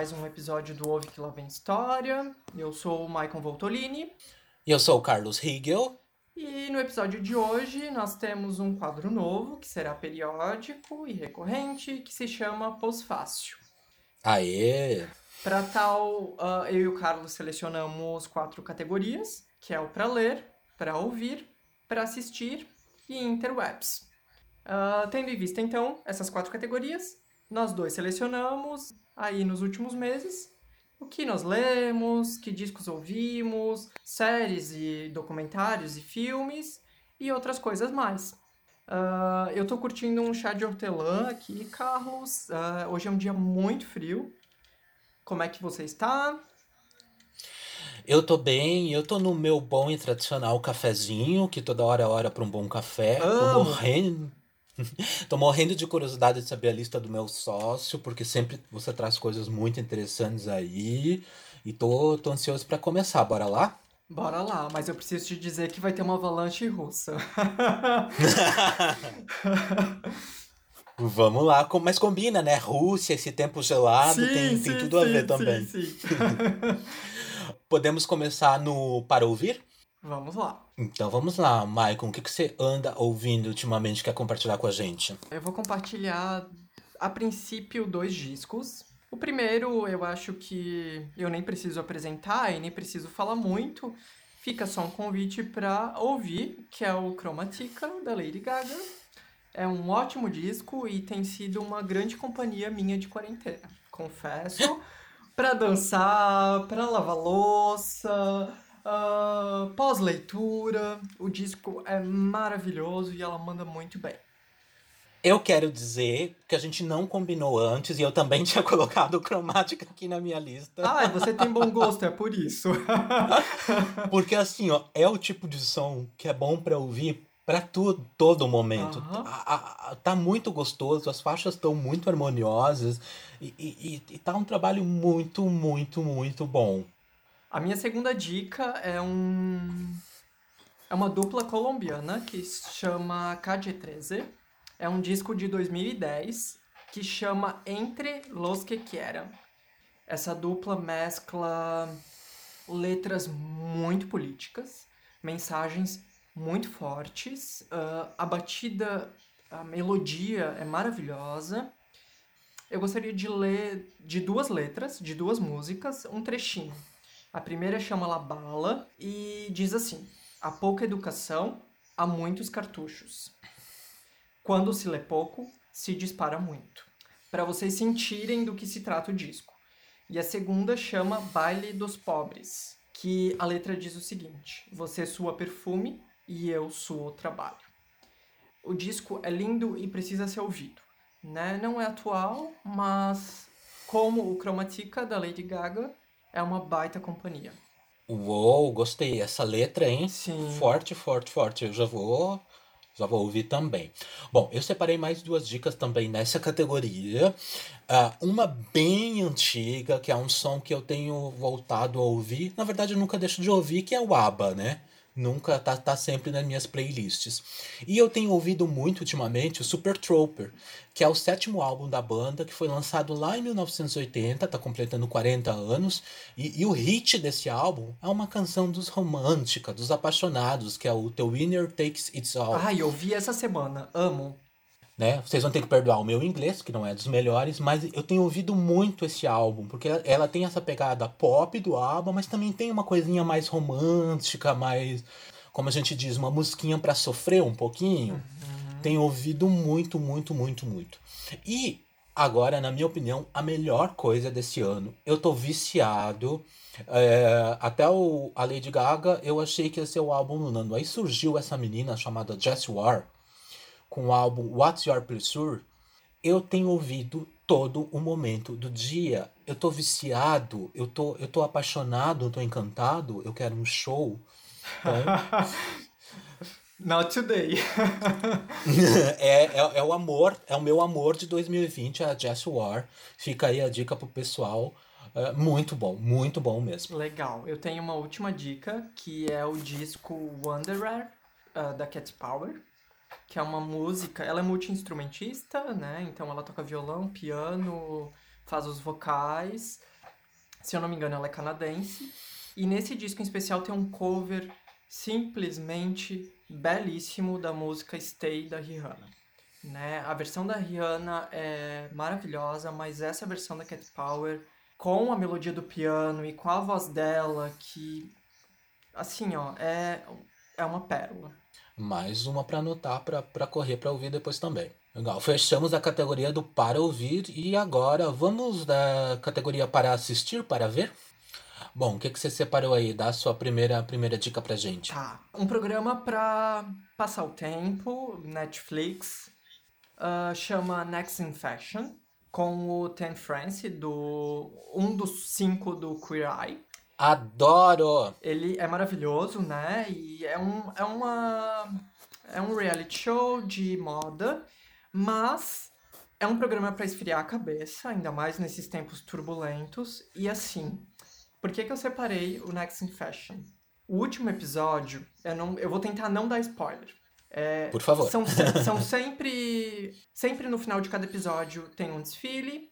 mais um episódio do Ouve Que Lá Vem História. Eu sou o Maicon Voltolini. E eu sou o Carlos Hegel. E no episódio de hoje nós temos um quadro novo, que será periódico e recorrente, que se chama Pós-Fácil. Aê! Para tal, uh, eu e o Carlos selecionamos quatro categorias, que é o para ler, para ouvir, para assistir e interwebs. Uh, tendo em vista, então, essas quatro categorias, nós dois selecionamos aí nos últimos meses o que nós lemos, que discos ouvimos, séries e documentários e filmes e outras coisas mais. Uh, eu tô curtindo um chá de hortelã aqui, Carlos. Uh, hoje é um dia muito frio. Como é que você está? Eu tô bem, eu tô no meu bom e tradicional cafezinho, que toda hora é hora para um bom café. Amo. Tô morrendo. Tô morrendo de curiosidade de saber a lista do meu sócio, porque sempre você traz coisas muito interessantes aí. E tô, tô ansioso para começar. Bora lá? Bora lá, mas eu preciso te dizer que vai ter uma avalanche russa. Vamos lá, mas combina, né? Rússia, esse tempo gelado, tem, tem tudo a ver também. Sim, sim. Podemos começar no Para Ouvir? Vamos lá. Então vamos lá, Maicon, o que, que você anda ouvindo ultimamente, quer compartilhar com a gente? Eu vou compartilhar, a princípio, dois discos. O primeiro, eu acho que eu nem preciso apresentar e nem preciso falar muito. Fica só um convite para ouvir, que é o Chromatica, da Lady Gaga. É um ótimo disco e tem sido uma grande companhia minha de quarentena. Confesso. Pra dançar, pra lavar louça, ah, pós-leitura. O disco é maravilhoso e ela manda muito bem. Eu quero dizer que a gente não combinou antes e eu também tinha colocado o Chromatica aqui na minha lista. Ah, você tem bom gosto, é por isso. Porque assim, ó, é o tipo de som que é bom pra ouvir pra tu, todo momento. Aham. A- a- tá muito gostoso, as faixas estão muito harmoniosas e, e, e- e tá um trabalho muito, muito, muito bom. A minha segunda dica é um é uma dupla colombiana que se chama Calle 13. É um disco de 2010 que chama Entre los que quieran. Essa dupla mescla letras muito políticas, mensagens muito fortes, ah, a batida, a melodia é maravilhosa. Eu gostaria de ler de duas letras, de duas músicas, um trechinho. A primeira chama La Bala e diz assim: Há pouca educação, há muitos cartuchos. Quando se lê pouco, se dispara muito. Para vocês sentirem do que se trata o disco. E a segunda chama Baile dos Pobres, que a letra diz o seguinte: Você sua perfume e eu suo trabalho. O disco é lindo e precisa ser ouvido. Né? Não é atual, mas como o Chromatica da Lady Gaga, é uma baita companhia. Uou, gostei. Essa letra, hein? Sim. Forte, forte, forte. Eu já vou, já vou ouvir também. Bom, eu separei mais duas dicas também nessa categoria. Ah, uma bem antiga, que é um som que eu tenho voltado a ouvir. Na verdade, eu nunca deixo de ouvir, que é o ABBA, né? Nunca tá, tá sempre nas minhas playlists. E eu tenho ouvido muito ultimamente o Super Trooper, que é o sétimo álbum da banda, que foi lançado lá em 1980, tá completando 40 anos. E, e o hit desse álbum é uma canção dos romântica, dos apaixonados, que é o The Winner Takes It All. Ai, eu vi essa semana. Amo. Né? Vocês vão ter que perdoar o meu inglês, que não é dos melhores, mas eu tenho ouvido muito esse álbum, porque ela, tem essa pegada pop do álbum, mas também tem uma coisinha mais romântica, mais, como a gente diz, uma musiquinha pra sofrer um pouquinho. Tenho ouvido muito, muito, muito, muito. E agora, na minha opinião, a melhor coisa desse ano, eu tô viciado. é, até o, a Lady Gaga, eu achei que ia ser o álbum do Nando. Aí surgiu essa menina chamada Jess War, com o álbum What's Your Pleasure, eu tenho ouvido todo o momento do dia. Eu tô viciado, eu tô, eu tô apaixonado, eu tô encantado, eu quero um show. Então, Not today. é, é, é o amor, é o meu amor de 2020, a Jess War. Fica aí a dica pro pessoal. É, muito bom, muito bom mesmo. Legal. Eu tenho uma última dica, que é o disco Wanderer, ah, da Cat Power, que é uma música. Ela é multi-instrumentista, né? Então ela toca violão, piano, faz os vocais. Se eu não me engano, ela é canadense. E nesse disco em especial tem um cover simplesmente belíssimo da música Stay da Rihanna. Né? A versão da Rihanna é maravilhosa, mas essa versão da Cat Power, com a melodia do piano e com a voz dela, que assim, ó, é, é uma pérola. Mais uma para anotar, para correr para ouvir depois também. Legal, fechamos a categoria do para ouvir e agora vamos da categoria para assistir, para ver? Bom, o que, que você separou aí? Dá a sua primeira, primeira dica pra gente. Tá. Um programa pra passar o tempo, Netflix, uh, chama Next in Fashion, com o Ten France, do, um dos cinco do Queer Eye. Adoro! Ele é maravilhoso, né? E é, um, é uma. É um reality show de moda, mas é um programa para esfriar a cabeça, ainda mais nesses tempos turbulentos. E assim, por que, que eu separei o Next in Fashion? O último episódio, eu, não, eu vou tentar não dar spoiler. É, Por favor. São, são sempre. Sempre no final de cada episódio tem um desfile.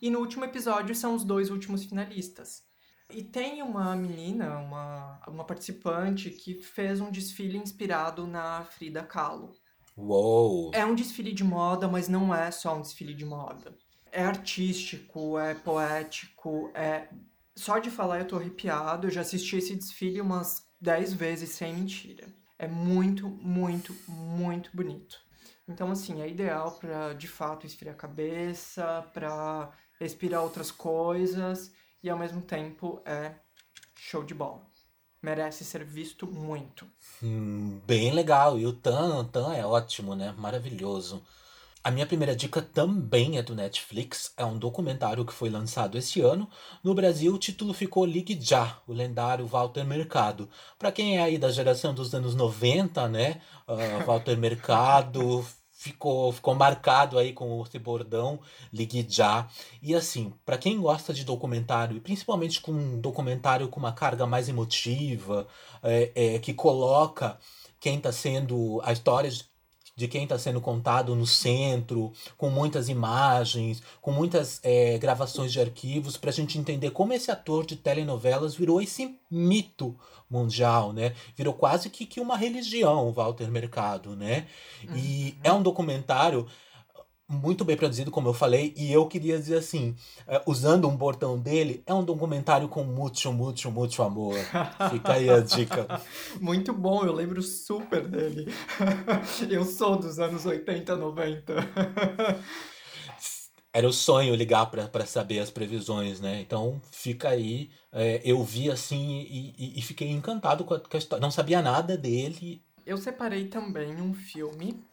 E no último episódio são os dois últimos finalistas. E tem uma menina, uma, uma participante, que fez um desfile inspirado na Frida Kahlo. Uou! É um desfile de moda, mas não é só um desfile de moda. É artístico, é poético, é. Só de falar eu tô arrepiado. Eu já assisti esse desfile umas 10 vezes, sem mentira. É muito, muito, muito bonito. Então, assim, é ideal para de fato esfriar a cabeça, para respirar outras coisas e ao mesmo tempo é show de bola. Merece ser visto muito. Hum, bem legal. E o Tan, Tan é ótimo, né? Maravilhoso. A minha primeira dica também é do Netflix. É um documentário que foi lançado este ano. No Brasil, o título ficou Ligue Já, o lendário Walter Mercado. Para quem é aí da geração dos anos 90, né? Uh, Walter Mercado ficou, ficou marcado aí com esse bordão Ligue Já. E assim, para quem gosta de documentário, e principalmente com um documentário com uma carga mais emotiva, é, é, que coloca quem está sendo a história de, de quem está sendo contado no centro, com muitas imagens, com muitas é, gravações de arquivos, para a gente entender como esse ator de telenovelas virou esse mito mundial, né? Virou quase que, que uma religião, o Walter Mercado, né? Uhum. E é um documentário muito bem produzido, como eu falei, e eu queria dizer assim, uh, usando um bordão dele, é um documentário com muito, muito, muito amor. Fica aí a dica. muito bom, eu lembro super dele. eu sou dos anos 80, 90. Era o sonho ligar para saber as previsões, né? Então fica aí. É, eu vi assim e, e, e fiquei encantado com a, com a história. Não sabia nada dele. Eu separei também um filme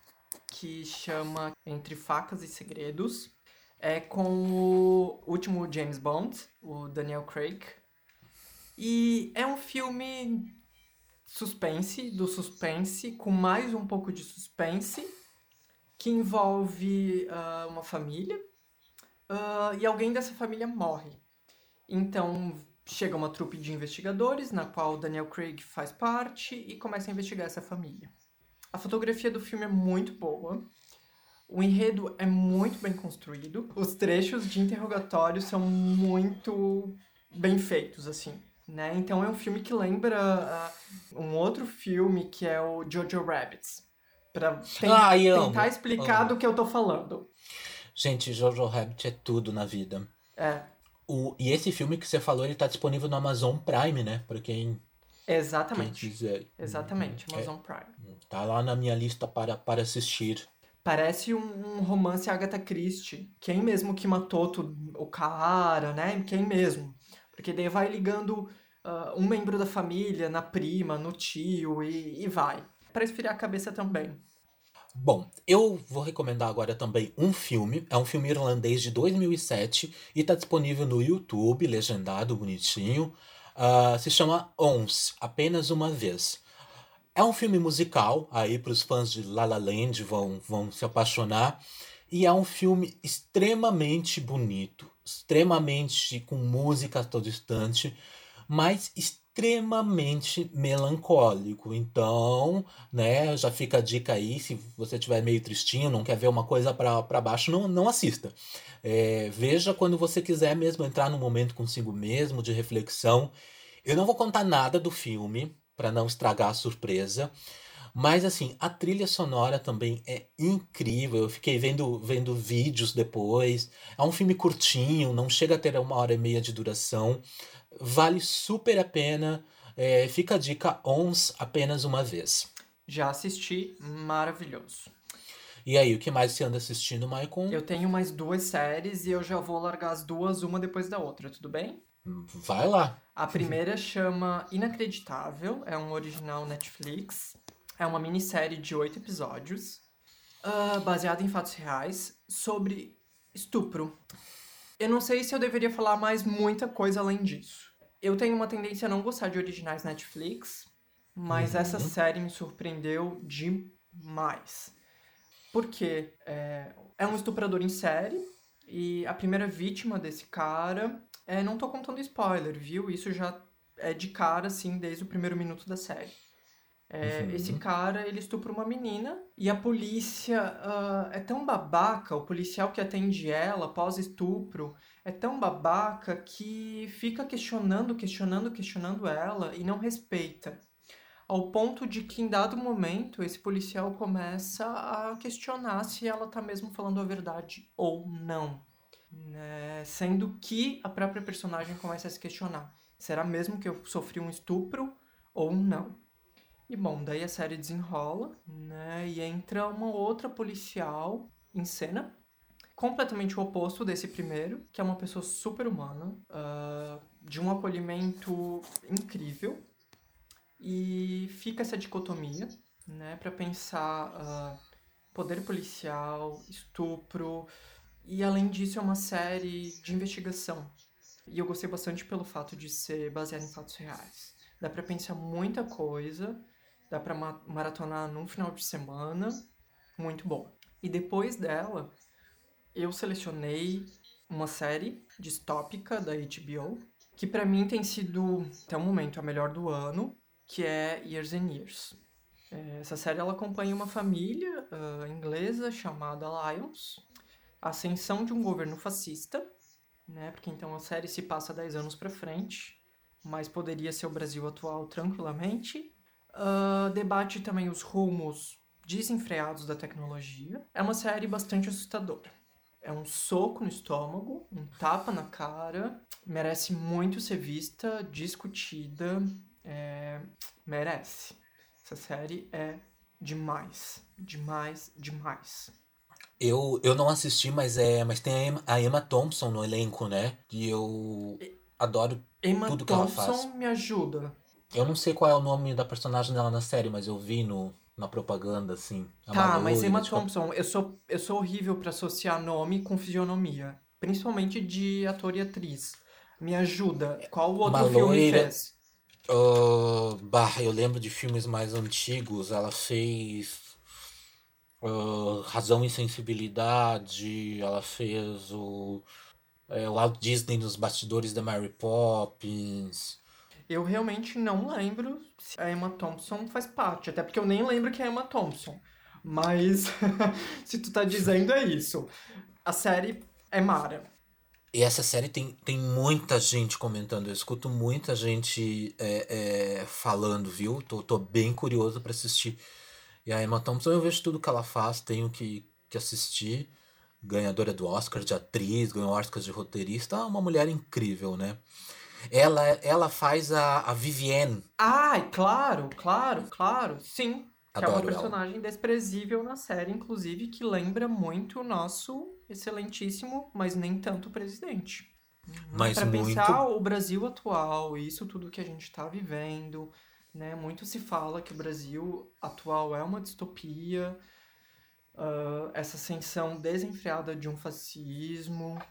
que chama Entre Facas e Segredos. É com o último James Bond, o Daniel Craig. E é um filme suspense, do suspense, com mais um pouco de suspense, que envolve uh, uma família uh, e alguém dessa família morre. Então chega uma trupe de investigadores, na qual Daniel Craig faz parte, e começa a investigar essa família. A fotografia do filme é muito boa. O enredo é muito bem construído. Os trechos de interrogatório são muito bem feitos, assim. Né? Então é um filme que lembra uh, um outro filme que é o Jojo Rabbits. Pra ten Ai, tentar explicar amo. do que eu tô falando. Gente, Jojo Rabbit é tudo na vida. É. O, e esse filme que você falou, ele tá disponível no Amazon Prime, né? Pra quem Exatamente. Quem quiser. Exatamente, é, Amazon é, Prime. Tá lá na minha lista para, para assistir. Parece um, um romance Agatha Christie. Quem mesmo que matou o cara, né? Quem mesmo. Porque daí vai ligando uh, um membro da família na prima, no tio e, e vai. Para esfriar a cabeça também. Bom, eu vou recomendar agora também um filme. É um filme irlandês de 2007 e está disponível no YouTube, legendado, bonitinho. Uh, se chama Ons, Apenas Uma Vez. É um filme musical, aí para os fãs de La La Land vão, vão se apaixonar. E é um filme extremamente bonito, extremamente com música a todo instante, mas extremamente extremamente melancólico. Então, né, já fica a dica aí, se você estiver meio tristinho, não quer ver uma coisa para baixo, não, não assista. É, veja quando você quiser mesmo entrar num momento consigo mesmo, de reflexão. Eu não vou contar nada do filme, para não estragar a surpresa. Mas assim, a trilha sonora também é incrível. Eu fiquei vendo, vendo vídeos depois. É um filme curtinho, não chega a ter uma hora e meia de duração. Vale super a pena. É, fica a dica ONS apenas uma vez. Já assisti, maravilhoso. E aí, o que mais você anda assistindo, Maicon? Eu tenho mais duas séries e eu já vou largar as duas, uma depois da outra, tudo bem? Vai lá. A primeira chama Inacreditável, é um original Netflix. É uma minissérie de oito episódios, uh, baseada em fatos reais, sobre estupro. Eu não sei se eu deveria falar mais muita coisa além disso. Eu tenho uma tendência a não gostar de originais Netflix, mas uhum. essa série me surpreendeu demais. Porque é, é um estuprador em série, e a primeira vítima desse cara. É, não tô contando spoiler, viu? Isso já é de cara, assim, desde o primeiro minuto da série. É, uhum. Esse cara, ele estupra uma menina e a polícia uh, é tão babaca, o policial que atende ela após estupro é tão babaca que fica questionando, questionando, questionando ela e não respeita. Ao ponto de que, em dado momento, esse policial começa a questionar se ela tá mesmo falando a verdade ou não. Né? Sendo que a própria personagem começa a se questionar: será mesmo que eu sofri um estupro ou não? E bom, daí a série desenrola, né? E entra uma outra policial em cena, completamente o oposto desse primeiro, que é uma pessoa super humana, uh, de um acolhimento incrível. E fica essa dicotomia, né? Para pensar uh, poder policial, estupro. E além disso, é uma série de investigação. E eu gostei bastante pelo fato de ser baseada em fatos reais. Dá para pensar muita coisa dá para maratonar num final de semana, muito bom. E depois dela, eu selecionei uma série distópica da HBO, que para mim tem sido até o momento a melhor do ano, que é Years and Years. É, essa série ela acompanha uma família uh, inglesa chamada Lions, a ascensão de um governo fascista, né? Porque então a série se passa 10 anos para frente, mas poderia ser o Brasil atual tranquilamente. Uh, debate também os rumos desenfreados da tecnologia. É uma série bastante assustadora. É um soco no estômago, um tapa na cara, merece muito ser vista, discutida, é... merece. Essa série é demais, demais, demais. Eu, eu não assisti, mas é, mas tem a Emma, a Emma Thompson no elenco, né? E eu adoro Emma tudo Thompson que ela faz. me ajuda. Eu não sei qual é o nome da personagem dela na série, mas eu vi no, na propaganda, assim. Tá, mas Emma Thompson, eu sou, eu sou horrível para associar nome com fisionomia. Principalmente de ator e atriz. Me ajuda. Qual outro Uma filme loira... fez? Uh, bah, eu lembro de filmes mais antigos. Ela fez uh, Razão e Sensibilidade. Ela fez o, é, o Walt Disney nos bastidores da Mary Poppins. Eu realmente não lembro se a Emma Thompson faz parte, até porque eu nem lembro que é Emma Thompson. Mas se tu tá dizendo é isso. A série é Mara. E essa série tem, tem muita gente comentando. Eu escuto muita gente é, é, falando, viu? Tô, tô bem curioso para assistir. E a Emma Thompson, eu vejo tudo que ela faz, tenho que, que assistir. Ganhadora do Oscar de atriz, ganhou Oscar de roteirista. Uma mulher incrível, né? Ela, ela faz a, a Vivienne. Ai, claro, claro, claro. Sim. Que Adoro é uma personagem ela. desprezível na série, inclusive, que lembra muito o nosso excelentíssimo, mas nem tanto presidente. Mas Para muito... pensar o Brasil atual, isso tudo que a gente está vivendo, né? Muito se fala que o Brasil atual é uma distopia, uh, essa ascensão desenfreada de um fascismo.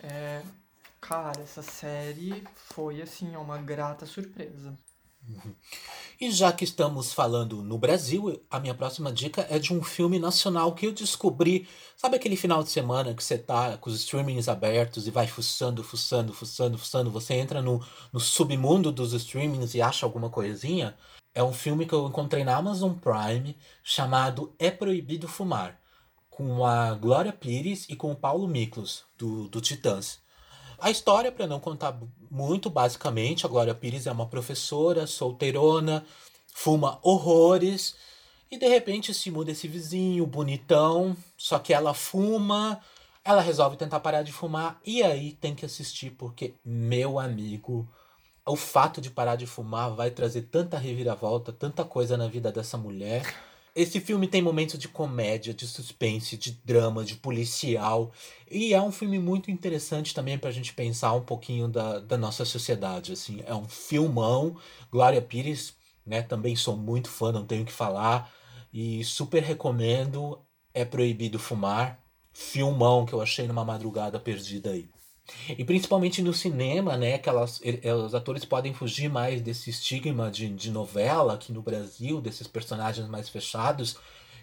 É, Cara, essa série foi, assim, uma grata surpresa. E já que estamos falando no Brasil, a minha próxima dica é de um filme nacional que eu descobri. Sabe aquele final de semana que você tá com os streamings abertos e vai fuçando, fuçando, fuçando, fuçando? Você entra no, no submundo dos streamings e acha alguma coisinha? É um filme que eu encontrei na Amazon Prime chamado É Proibido Fumar, com a Glória Pires e com o Paulo Miklos, do, do Titãs. A história, para não contar muito basicamente, a Glória Pires é uma professora solteirona, fuma horrores e de repente se muda esse vizinho bonitão, só que ela fuma, ela resolve tentar parar de fumar e aí tem que assistir porque meu amigo, o fato de parar de fumar vai trazer tanta reviravolta, tanta coisa na vida dessa mulher. Esse filme tem momentos de comédia, de suspense, de drama, de policial. E é um filme muito interessante também pra gente pensar um pouquinho da, da nossa sociedade. Assim. É um filmão. Glória Pires, né? Também sou muito fã, não tenho o que falar. E super recomendo. É proibido fumar. Filmão que eu achei numa madrugada perdida aí. E principalmente no cinema, né, que elas, os atores podem fugir mais desse estigma de, de novela aqui no Brasil, desses personagens mais fechados.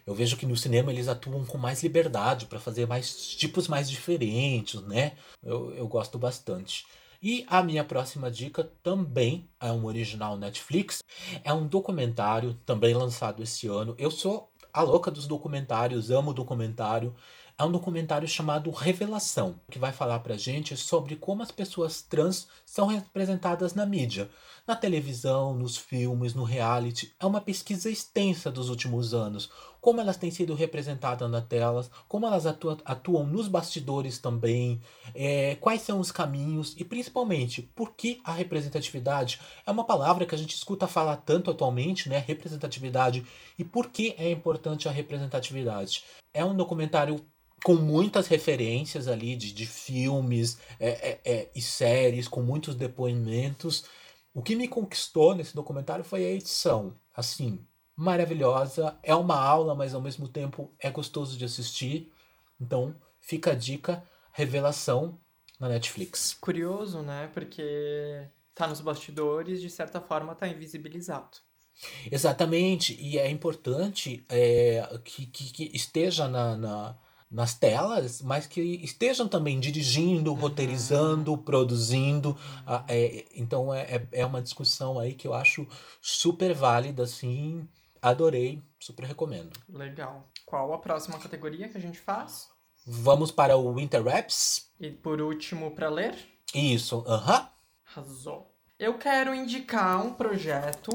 Eu vejo que no cinema eles atuam com mais liberdade para fazer mais tipos mais diferentes, né? Eu, eu gosto bastante. E a minha próxima dica também é um original Netflix. É um documentário também lançado esse ano. Eu sou a louca dos documentários, amo documentário é um documentário chamado Revelação, que vai falar pra gente sobre como as pessoas trans são representadas na mídia, na televisão, nos filmes, no reality. É uma pesquisa extensa dos últimos anos, como elas têm sido representadas na telas, como elas atuam, atuam nos bastidores também, é, quais são os caminhos e principalmente por que a representatividade é uma palavra que a gente escuta falar tanto atualmente, né? Representatividade e por que é importante a representatividade. É um documentário com muitas referências ali de, de filmes é, é, é, e séries, com muitos depoimentos. O que me conquistou nesse documentário foi a edição. Assim, maravilhosa. É uma aula, mas ao mesmo tempo é gostoso de assistir. Então, fica a dica, revelação na Netflix. Curioso, né? Porque tá nos bastidores, de certa forma tá invisibilizado. Exatamente, e é importante é, que, que, que esteja na, na nas telas, mas que estejam também dirigindo, uhum. roteirizando, produzindo. Uhum. É, então é, é, é uma discussão aí que eu acho super válida, assim. Adorei, super recomendo. Legal. Qual a próxima categoria que a gente faz? Vamos para o Winter Raps. E por último, para ler? Isso, aham. Uhum. Arrasou. Eu quero indicar um projeto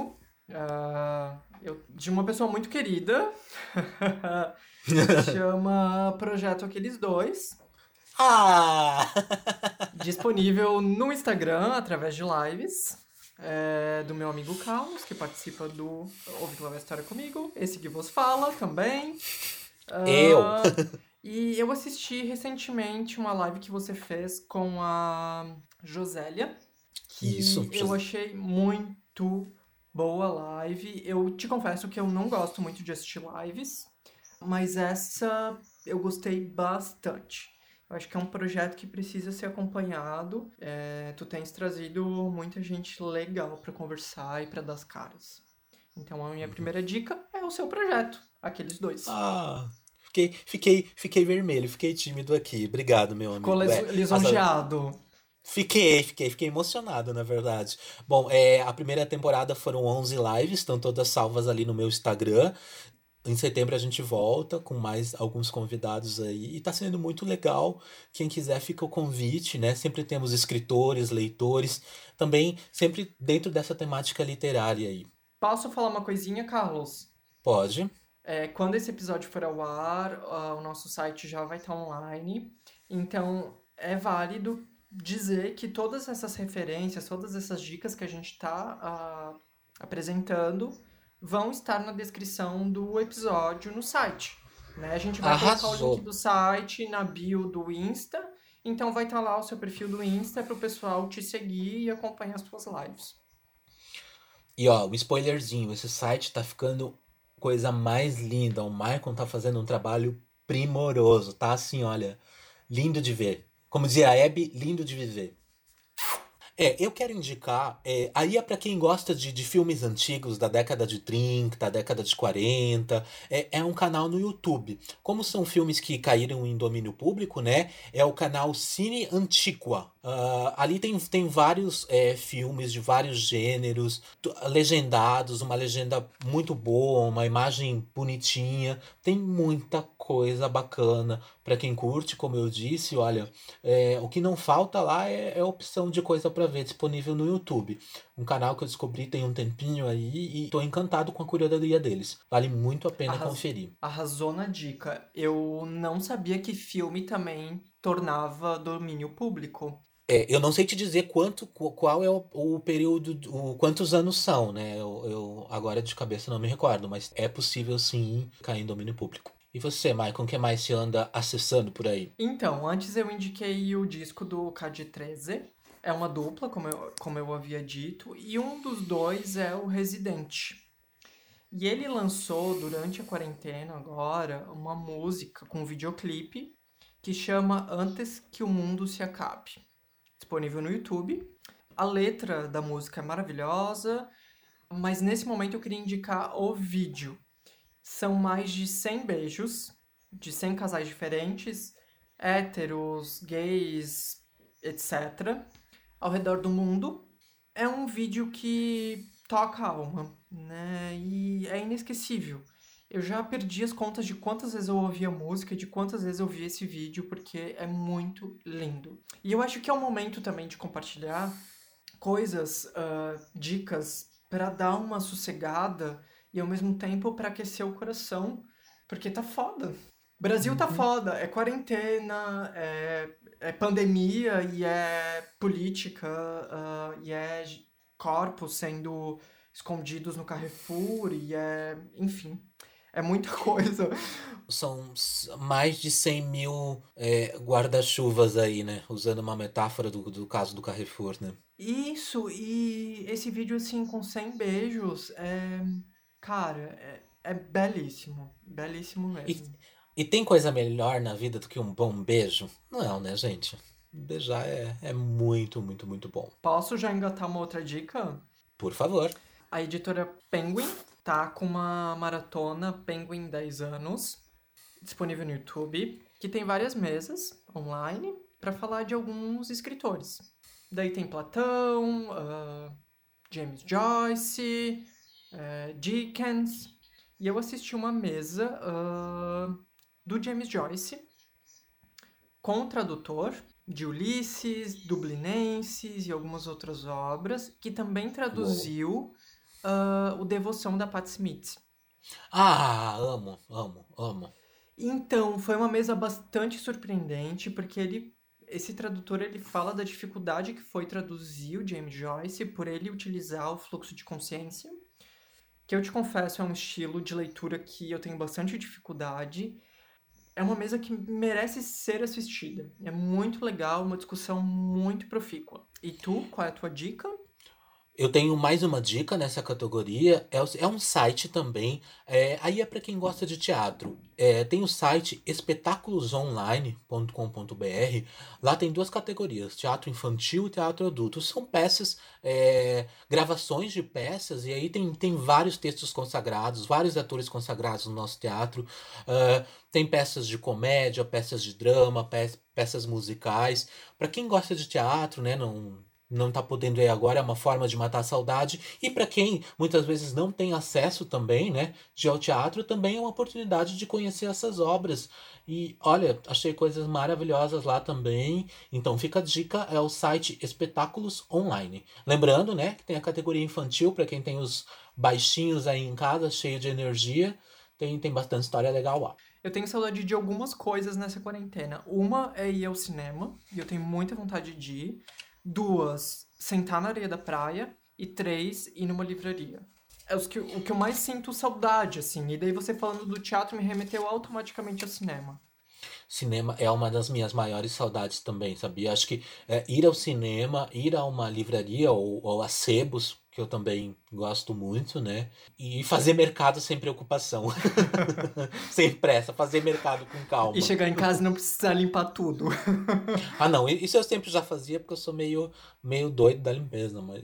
uh, eu, de uma pessoa muito querida. Chama Projeto Aqueles Dois. Ah! Disponível no Instagram, através de lives. É, do meu amigo Carlos, que participa do Ouve Uma História Comigo. Esse que vos fala também. Eu! Uh, e eu assisti recentemente uma live que você fez com a Josélia. Que Isso, eu achei muito boa live. Eu te confesso que eu não gosto muito de assistir lives. Mas essa eu gostei bastante. Eu acho que é um projeto que precisa ser acompanhado. É, tu tens trazido muita gente legal para conversar e para dar as caras. Então a minha uhum. primeira dica é o seu projeto, aqueles dois. Ah, fiquei, fiquei, fiquei vermelho, fiquei tímido aqui. Obrigado, meu amigo. Ficou é, lisonjeado. Fiquei, fiquei, fiquei emocionado, na verdade. Bom, é, a primeira temporada foram 11 lives, estão todas salvas ali no meu Instagram. Em setembro a gente volta com mais alguns convidados aí e tá sendo muito legal. Quem quiser fica o convite, né? Sempre temos escritores, leitores, também sempre dentro dessa temática literária aí. Posso falar uma coisinha, Carlos? Pode. É, quando esse episódio for ao ar, o nosso site já vai estar online. Então é válido dizer que todas essas referências, todas essas dicas que a gente está uh, apresentando vão estar na descrição do episódio no site. Né? A gente vai Arrasou. colocar o link do site na bio do Insta. Então vai estar lá o seu perfil do Insta para o pessoal te seguir e acompanhar as suas lives. E ó, um spoilerzinho, esse site tá ficando coisa mais linda. O Maicon tá fazendo um trabalho primoroso, tá assim, olha, lindo de ver. Como dizia a Abby, lindo de viver. É, eu quero indicar, é, aí é para quem gosta de, de filmes antigos da década de 30, da década de 40, é, é um canal no YouTube. Como são filmes que caíram em domínio público, né? É o canal Cine Antiqua. Uh, ali tem, tem vários é, filmes de vários gêneros, legendados, uma legenda muito boa, uma imagem bonitinha. Tem muita coisa bacana para quem curte, como eu disse. Olha, é, o que não falta lá é, é opção de coisa para ver disponível no YouTube. Um canal que eu descobri tem um tempinho aí e estou encantado com a curadoria deles. Vale muito a pena Arras... conferir. Arrasou na dica. Eu não sabia que filme também tornava domínio público. É, eu não sei te dizer quanto, qual é o, o período, o, quantos anos são, né? Eu, eu, agora de cabeça não me recordo, mas é possível sim cair em domínio público. E você, Maicon, o que mais se anda acessando por aí? Então, antes eu indiquei o disco do KD13. É uma dupla, como eu, como eu havia dito, e um dos dois é o Resident. E ele lançou durante a quarentena agora uma música com um videoclipe que chama Antes que o Mundo se Acabe disponível no YouTube. A letra da música é maravilhosa, mas nesse momento eu queria indicar o vídeo. São mais de 100 beijos de 100 casais diferentes, héteros, gays, etc., ao redor do mundo. É um vídeo que toca a alma, né? E é inesquecível. Eu já perdi as contas de quantas vezes eu ouvi a música, de quantas vezes eu vi esse vídeo, porque é muito lindo. E eu acho que é o momento também de compartilhar coisas, uh, dicas, para dar uma sossegada e ao mesmo tempo para aquecer o coração, porque tá foda. Brasil tá uhum. foda, é quarentena, é, é pandemia e é política, uh, e é corpos sendo escondidos no Carrefour, e é. enfim. É muita coisa. São mais de 100 mil é, guarda-chuvas aí, né? Usando uma metáfora do, do caso do Carrefour, né? Isso, e esse vídeo, assim, com 100 beijos, é. Cara, é, é belíssimo. Belíssimo mesmo. E, e, tem coisa melhor na vida do que um bom beijo? Não, né, gente? Beijar é, é muito, muito, muito bom. Posso já engatar uma outra dica? Por favor. A editora Penguin tá com uma maratona Penguin 10 anos, disponível no YouTube, que tem várias mesas online para falar de alguns escritores. Daí tem Platão, uh, James Joyce, uh, Dickens. E eu assisti uma mesa uh, do James Joyce com o tradutor de Ulisses, Dublinenses e algumas outras obras, que também traduziu uh, o Devoção da Pat Smith. Ah, amo, amo, amo. Então, foi uma mesa bastante surpreendente, porque ele, esse tradutor ele fala da dificuldade que foi traduzir o James Joyce por ele utilizar o fluxo de consciência, que eu te confesso é um estilo de leitura que eu tenho bastante dificuldade. É uma mesa que merece ser assistida. É muito legal, uma discussão muito profícua. E tu, qual é a tua dica? Eu tenho mais uma dica nessa categoria. É, é um site também. É, aí é para quem gosta de teatro. É, tem o site espetáculosonline.com.br. Lá tem duas categorias: teatro infantil e teatro adulto. São peças, é, gravações de peças, e aí tem, tem vários textos consagrados, vários atores consagrados no nosso teatro. Uh, tem peças de comédia, peças de drama, pe peças musicais. Para quem gosta de teatro, né, não não está podendo ir agora, é uma forma de matar a saudade. E para quem muitas vezes não tem acesso também, né, de ao teatro, também é uma oportunidade de conhecer essas obras. E olha, achei coisas maravilhosas lá também. Então fica a dica, é o site Espetáculos Online. Lembrando, né, que tem a categoria infantil para quem tem os baixinhos aí em casa, cheio de energia. Tem, tem bastante história legal lá. Eu tenho saudade de algumas coisas nessa quarentena. Uma é ir ao cinema, e eu tenho muita vontade de ir. Duas, sentar na areia da praia. E três, ir numa livraria. É os que, o que eu mais sinto saudade, assim. E daí você falando do teatro me remeteu automaticamente ao cinema. Cinema é uma das minhas maiores saudades também, sabia? Acho que é, ir ao cinema, ir a uma livraria ou, ou a sebos, que eu também gosto muito, né? E fazer mercado sem preocupação. sem pressa, fazer mercado com calma. E chegar em casa e não precisar limpar tudo. ah, não, isso eu sempre já fazia porque eu sou meio, meio doido da limpeza, mas.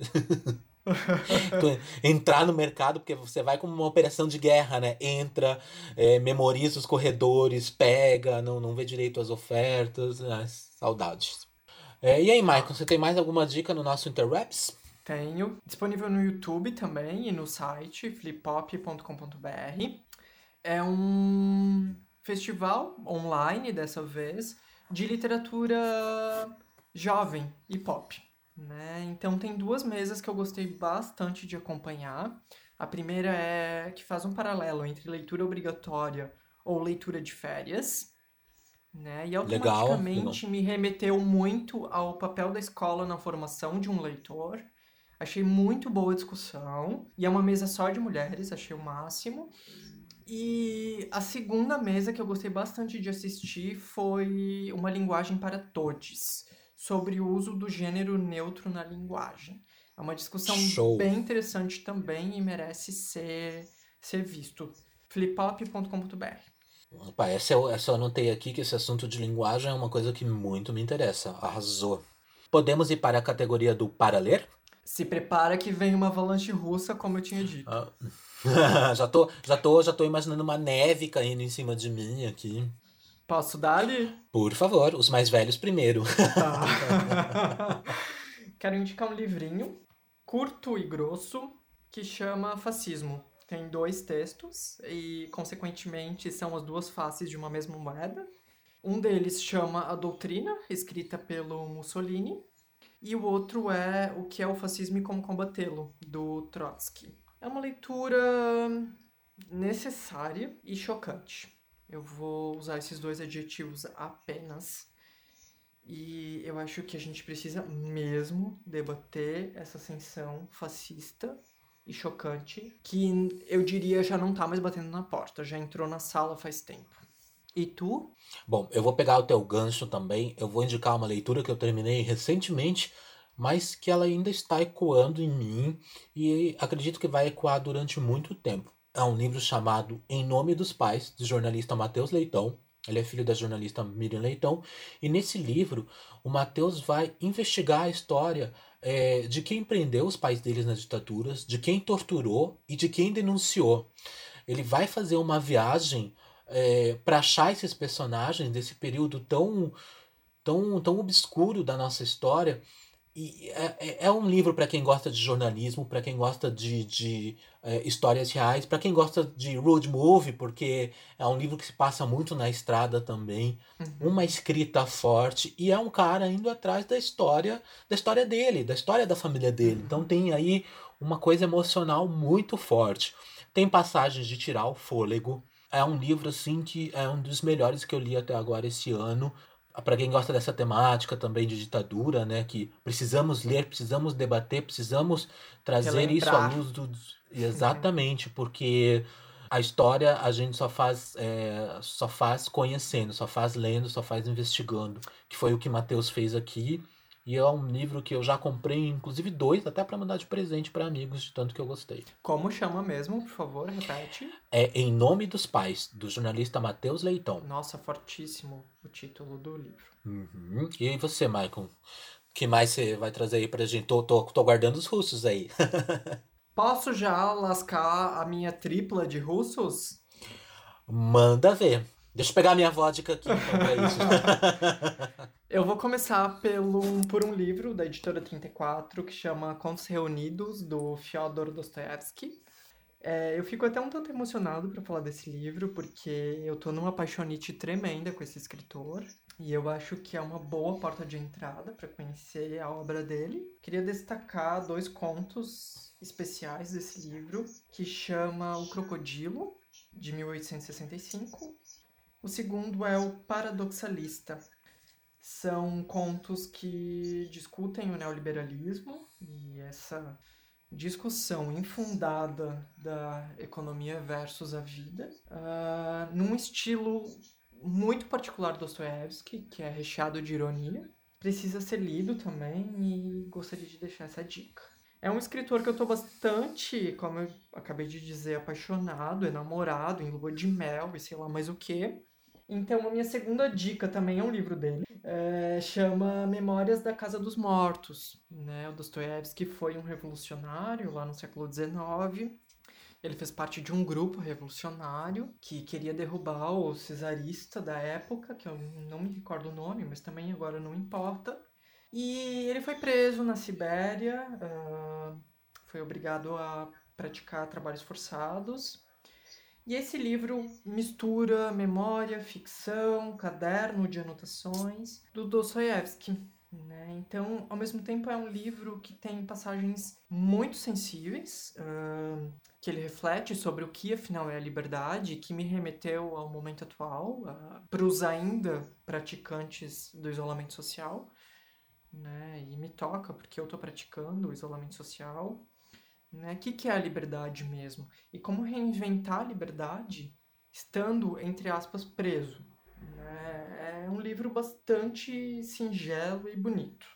entrar no mercado, porque você vai como uma operação de guerra, né? Entra, é, memoriza os corredores, pega, não, não vê direito as ofertas. Né? Saudades. É, e aí, Michael, você tem mais alguma dica no nosso Interwebs? Tenho. Disponível no YouTube também e no site flippop.com.br. É um festival online dessa vez de literatura jovem e pop. Né? Então tem duas mesas que eu gostei bastante de acompanhar. A primeira é que faz um paralelo entre leitura obrigatória ou leitura de férias. Né? E automaticamente legal, legal. me remeteu muito ao papel da escola na formação de um leitor. Achei muito boa a discussão. E é uma mesa só de mulheres, achei o máximo. E a segunda mesa que eu gostei bastante de assistir foi Uma Linguagem para Todes sobre o uso do gênero neutro na linguagem. É uma discussão Show. bem interessante também e merece ser, ser visto. flipop.com.br Opa, essa eu, essa eu anotei aqui que esse assunto de linguagem é uma coisa que muito me interessa. Arrasou. Podemos ir para a categoria do para ler? Se prepara que vem uma avalanche russa, como eu tinha dito. Ah. já, tô, já, tô, já tô imaginando uma neve caindo em cima de mim aqui. Posso dar-lhe? Por favor, os mais velhos primeiro. Tá. Quero indicar um livrinho curto e grosso que chama Fascismo. Tem dois textos e, consequentemente, são as duas faces de uma mesma moeda. Um deles chama A Doutrina, escrita pelo Mussolini, e o outro é O que é o Fascismo e Como Combatê-lo, do Trotsky. É uma leitura necessária e chocante. Eu vou usar esses dois adjetivos apenas. E eu acho que a gente precisa mesmo debater essa ascensão fascista e chocante, que eu diria já não tá mais batendo na porta, já entrou na sala faz tempo. E tu? Bom, eu vou pegar o teu gancho também. Eu vou indicar uma leitura que eu terminei recentemente, mas que ela ainda está ecoando em mim e acredito que vai ecoar durante muito tempo é um livro chamado Em Nome dos Pais, do jornalista Matheus Leitão. Ele é filho da jornalista Miriam Leitão. E nesse livro, o Matheus vai investigar a história é, de quem prendeu os pais deles nas ditaduras, de quem torturou e de quem denunciou. Ele vai fazer uma viagem é, para achar esses personagens desse período tão, tão, tão obscuro da nossa história e é, é, é um livro para quem gosta de jornalismo, para quem gosta de, de é, histórias reais, para quem gosta de road movie, porque é um livro que se passa muito na estrada também, uhum. uma escrita forte e é um cara indo atrás da história, da história dele, da história da família dele. Uhum. Então tem aí uma coisa emocional muito forte. Tem passagens de tirar o fôlego. É um livro assim que é um dos melhores que eu li até agora esse ano para quem gosta dessa temática também de ditadura, né, que precisamos ler, precisamos debater, precisamos trazer isso à luz do exatamente, porque a história a gente só faz é, só faz conhecendo, só faz lendo, só faz investigando, que foi o que Matheus fez aqui. E é um livro que eu já comprei, inclusive dois, até para mandar de presente para amigos, de tanto que eu gostei. Como chama mesmo, por favor, repete? É Em Nome dos Pais, do jornalista Matheus Leitão. Nossa, fortíssimo o título do livro. Uhum. E você, Maicon? que mais você vai trazer aí pra gente? Tô, tô, tô guardando os russos aí. Posso já lascar a minha tripla de russos? Manda ver. Deixa eu pegar a minha vodka aqui, então, pra isso. eu vou começar pelo, por um livro da editora 34 que chama Contos Reunidos, do Fyodor Dostoevsky. É, eu fico até um tanto emocionado para falar desse livro, porque eu tô numa paixonite tremenda com esse escritor. E eu acho que é uma boa porta de entrada para conhecer a obra dele. Queria destacar dois contos especiais desse livro, que chama O Crocodilo, de 1865, o segundo é o Paradoxalista. São contos que discutem o neoliberalismo e essa discussão infundada da economia versus a vida, uh, num estilo muito particular Dostoiévski, que é recheado de ironia. Precisa ser lido também e gostaria de deixar essa dica. É um escritor que eu tô bastante, como eu acabei de dizer, apaixonado, enamorado, em lua de mel e sei lá mais o que. Então, a minha segunda dica também é um livro dele. É, chama Memórias da Casa dos Mortos. Né? O Dostoiévski foi um revolucionário lá no século XIX. Ele fez parte de um grupo revolucionário que queria derrubar o cesarista da época, que eu não me recordo o nome, mas também agora não importa. E ele foi preso na Sibéria, uh, foi obrigado a praticar trabalhos forçados. E esse livro mistura memória, ficção, caderno de anotações do Dostoiévski. Né? Então, ao mesmo tempo, é um livro que tem passagens muito sensíveis, uh, que ele reflete sobre o que afinal é a liberdade, que me remeteu ao momento atual, uh, para os ainda praticantes do isolamento social. Né? E me toca, porque eu estou praticando o isolamento social. Né? O que, que é a liberdade mesmo? E como reinventar a liberdade estando, entre aspas, preso. Né? É um livro bastante singelo e bonito.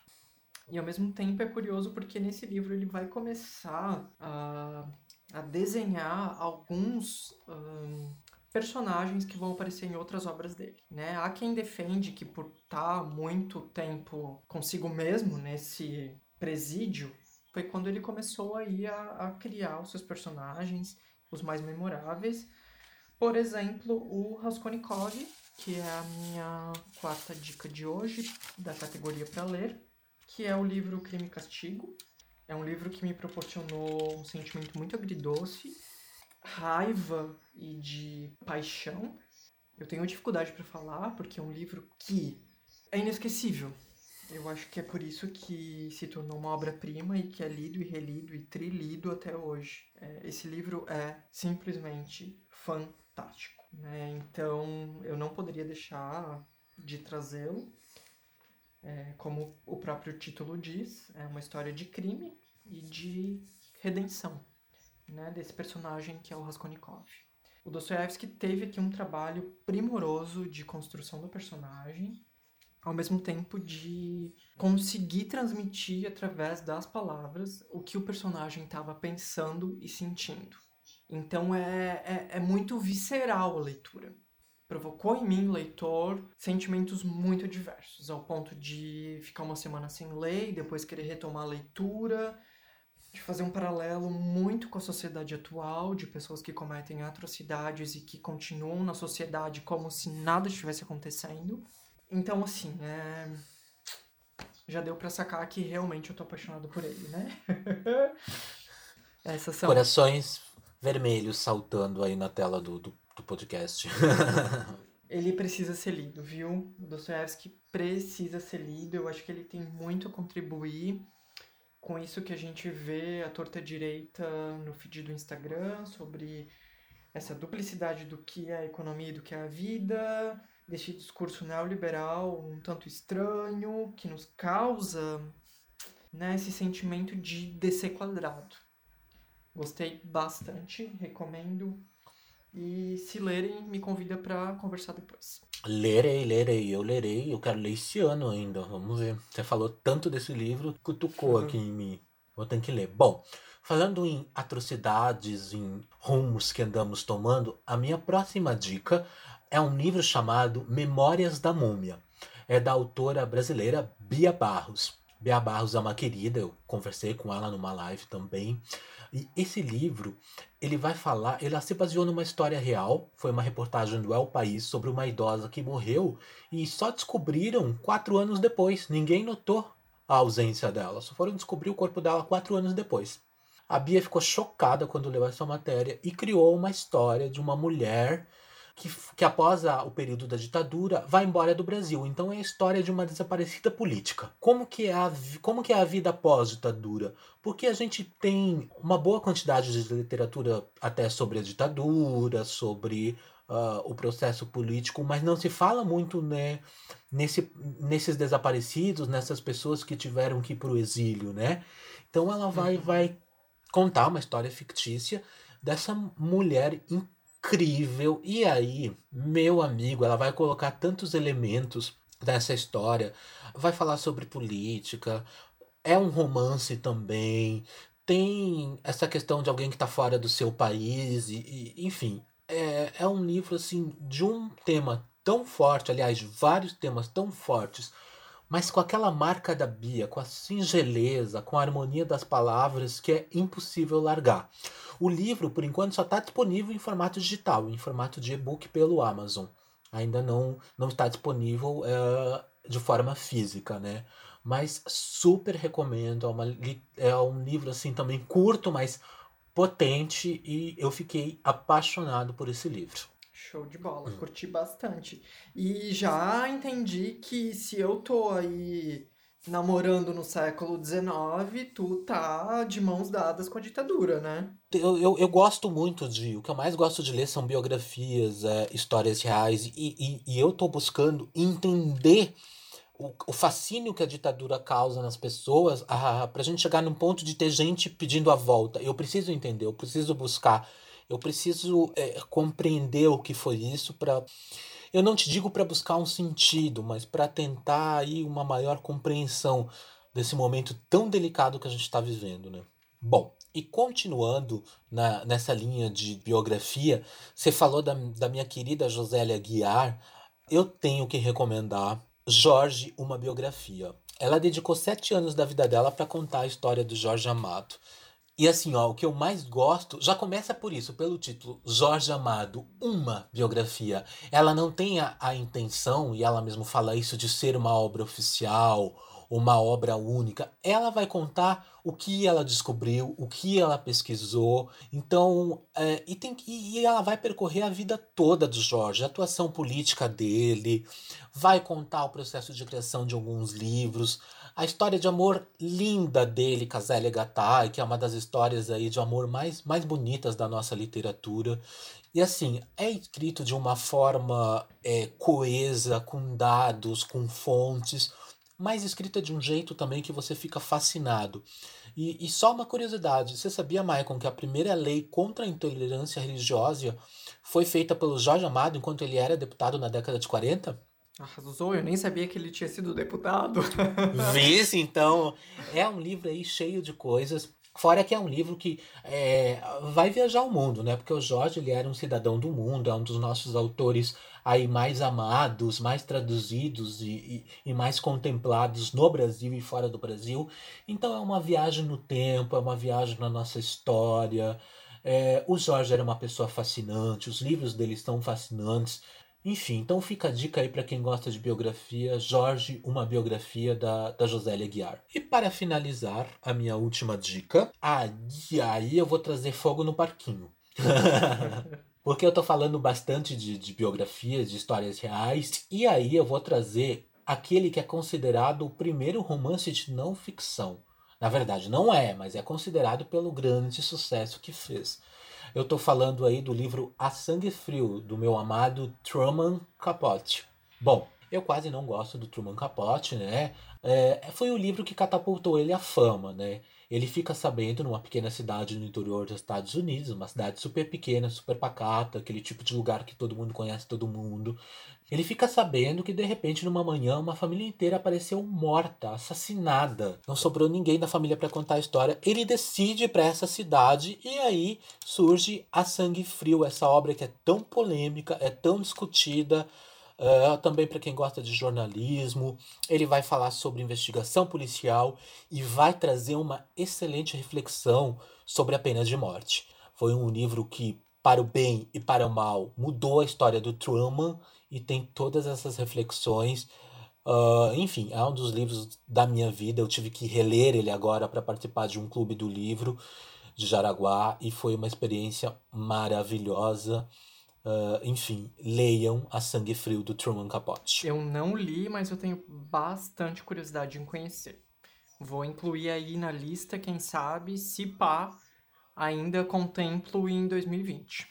E ao mesmo tempo é curioso porque nesse livro ele vai começar a, a desenhar alguns um, personagens que vão aparecer em outras obras dele. Né? Há quem defende que por estar muito tempo consigo mesmo nesse presídio, foi quando ele começou aí a, a criar os seus personagens, os mais memoráveis. Por exemplo, o Raskolnikov, que é a minha quarta dica de hoje, da categoria para ler, que é o livro Crime e Castigo. É um livro que me proporcionou um sentimento muito agridoce, raiva e de paixão. Eu tenho dificuldade para falar, porque é um livro que é inesquecível. Eu acho que é por isso que se tornou uma obra-prima e que é lido e relido e trilido até hoje. É, esse livro é simplesmente fantástico. Né? Então eu não poderia deixar de trazê-lo. É, como o próprio título diz, é uma história de crime e de redenção né, desse personagem que é o Raskolnikov. O Dostoiévski teve aqui um trabalho primoroso de construção do personagem, ao mesmo tempo de conseguir transmitir através das palavras o que o personagem estava pensando e sentindo. Então é, é, é, muito visceral a leitura. Provocou em mim, leitor, sentimentos muito diversos, ao ponto de ficar uma semana sem ler e depois querer retomar a leitura, de fazer um paralelo muito com a sociedade atual, de pessoas que cometem atrocidades e que continuam na sociedade como se nada estivesse acontecendo então, assim, é... já deu pra sacar que realmente eu tô apaixonado por ele, né? Essas são... Corações vermelhos saltando aí na tela do, do, do podcast. ele precisa ser lido, viu? O Dostoevsky precisa ser lido. Eu acho que ele tem muito a contribuir com isso que a gente vê a torta direita no feed do Instagram sobre essa duplicidade do que é a economia e do que é a vida, desse discurso neoliberal um tanto estranho, que nos causa né, esse sentimento de descer quadrado. Gostei bastante, recomendo. E se lerem, me convida para conversar depois. Lerei, lerei, eu lerei, eu quero ler esse ano ainda, vamos ver. Você falou tanto desse livro, cutucou uhum. aqui em mim. Vou ter que ler. Bom, falando em atrocidades, em rumos que andamos tomando, a minha próxima dica é um livro chamado Memórias da Múmia. É da autora brasileira Bia Barros. Bia Barros é uma querida, eu conversei com ela numa live também. E esse livro, ele vai falar, ele se baseou numa história real, foi uma reportagem do El País sobre uma idosa que morreu e só descobriram quatro anos depois. Ninguém notou a ausência dela, só foram descobrir o corpo dela quatro anos depois. A Bia ficou chocada quando leu essa matéria e criou uma história de uma mulher que, que após a, o período da ditadura vai embora do Brasil. Então é a história de uma desaparecida política. Como que é a, como que é a vida após ditadura? Porque a gente tem uma boa quantidade de literatura até sobre a ditadura, sobre uh, o processo político, mas não se fala muito né, nesse, nesses desaparecidos, nessas pessoas que tiveram que ir para o exílio, né? Então ela vai, uhum. vai contar uma história fictícia dessa mulher incrível. E aí, meu amigo, ela vai colocar tantos elementos dessa história. Vai falar sobre política, é um romance também. Tem essa questão de alguém que está fora do seu país, e, e enfim. É, é um livro assim de um tema tão forte, aliás, vários temas tão fortes, mas com aquela marca da Bia, com a singeleza, com a harmonia das palavras que é impossível largar. O livro, por enquanto, só está disponível em formato digital, em formato de e-book pelo Amazon. Ainda não, não está disponível é, de forma física, né? Mas super recomendo. É, uma, é um livro assim também curto, mas potente e eu fiquei apaixonado por esse livro. Show de bola, curti bastante. E já entendi que se eu tô aí namorando no século XIX, tu tá de mãos dadas com a ditadura, né? Eu, eu, eu gosto muito de. O que eu mais gosto de ler são biografias, é, histórias reais, e, e, e eu tô buscando entender o, o fascínio que a ditadura causa nas pessoas a, pra gente chegar num ponto de ter gente pedindo a volta. Eu preciso entender, eu preciso buscar eu preciso é, compreender o que foi isso para eu não te digo para buscar um sentido, mas para tentar aí uma maior compreensão desse momento tão delicado que a gente está vivendo, né? Bom, e continuando na, nessa linha de biografia, você falou da, da minha querida Josélia Guiar. Eu tenho que recomendar Jorge, uma biografia. Ela dedicou sete anos da vida dela para contar a história do Jorge Amado. E assim, ó, o que eu mais gosto já começa por isso, pelo título Jorge Amado, uma biografia. Ela não tem a, a intenção, e ela mesmo fala isso, de ser uma obra oficial, uma obra única. Ela vai contar o que ela descobriu, o que ela pesquisou. Então, é, e, tem, e ela vai percorrer a vida toda do Jorge, a atuação política dele, vai contar o processo de criação de alguns livros a história de amor linda dele Zélia Gattai, que é uma das histórias aí de amor mais, mais bonitas da nossa literatura. E assim, é escrito de uma forma é, coesa, com dados, com fontes, mas escrita de um jeito também que você fica fascinado. E, e só uma curiosidade: você sabia, Maicon, que a primeira lei contra a intolerância religiosa foi feita pelo Jorge Amado enquanto ele era deputado na década de 40? Arrasou, eu nem sabia que ele tinha sido deputado. Vice, então. É um livro aí cheio de coisas. Fora que é um livro que é, vai viajar o mundo, né? Porque o Jorge ele era um cidadão do mundo, é um dos nossos autores aí mais amados, mais traduzidos e, e, e, mais contemplados no Brasil e fora do Brasil. Então é uma viagem no tempo, é uma viagem na nossa história. É, o Jorge era uma pessoa fascinante, os livros dele estão fascinantes. Enfim, então fica a dica aí para quem gosta de biografia, Jorge, uma biografia da, da Josélia Guiar. E para finalizar, a minha última dica, aí eu vou trazer fogo no parquinho. Porque eu tô falando bastante de, de biografias, de histórias reais, e aí eu vou trazer aquele que é considerado o primeiro romance de não ficção. Na verdade, não é, mas é considerado pelo grande sucesso que fez. Eu estou falando aí do livro A Sangue Frio, do meu amado Truman Capote. Bom, eu quase não gosto do Truman Capote, né? É, foi o livro que catapultou ele à fama, né? Ele fica sabendo numa pequena cidade no interior dos Estados Unidos, uma cidade super pequena, super pacata, aquele tipo de lugar que todo mundo conhece todo mundo. Ele fica sabendo que de repente numa manhã uma família inteira apareceu morta, assassinada. Não sobrou ninguém da família para contar a história. Ele decide para essa cidade e aí surge A Sangue Frio, essa obra que é tão polêmica, é tão discutida, Uh, também para quem gosta de jornalismo, ele vai falar sobre investigação policial e vai trazer uma excelente reflexão sobre a pena de morte. Foi um livro que, para o bem e para o mal, mudou a história do Truman e tem todas essas reflexões. Uh, enfim, é um dos livros da minha vida. Eu tive que reler ele agora para participar de um clube do livro de Jaraguá e foi uma experiência maravilhosa. Uh, enfim, leiam A Sangue Frio do Truman Capote. Eu não li, mas eu tenho bastante curiosidade em conhecer. Vou incluir aí na lista, quem sabe, se pá, ainda contemplo em 2020.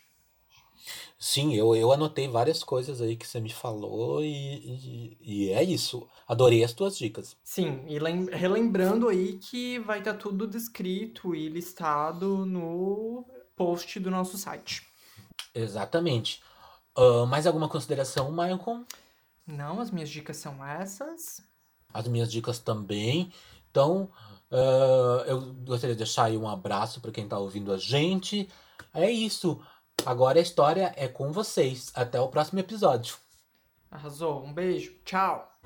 Sim, eu, eu anotei várias coisas aí que você me falou e, e, e é isso. Adorei as tuas dicas. Sim, e relembrando aí que vai estar tá tudo descrito e listado no post do nosso site. Exatamente. Uh, mais alguma consideração, Maicon? Não, as minhas dicas são essas. As minhas dicas também. Então, uh, eu gostaria de deixar aí um abraço para quem está ouvindo a gente. É isso. Agora a história é com vocês. Até o próximo episódio. Arrasou. Um beijo. Tchau.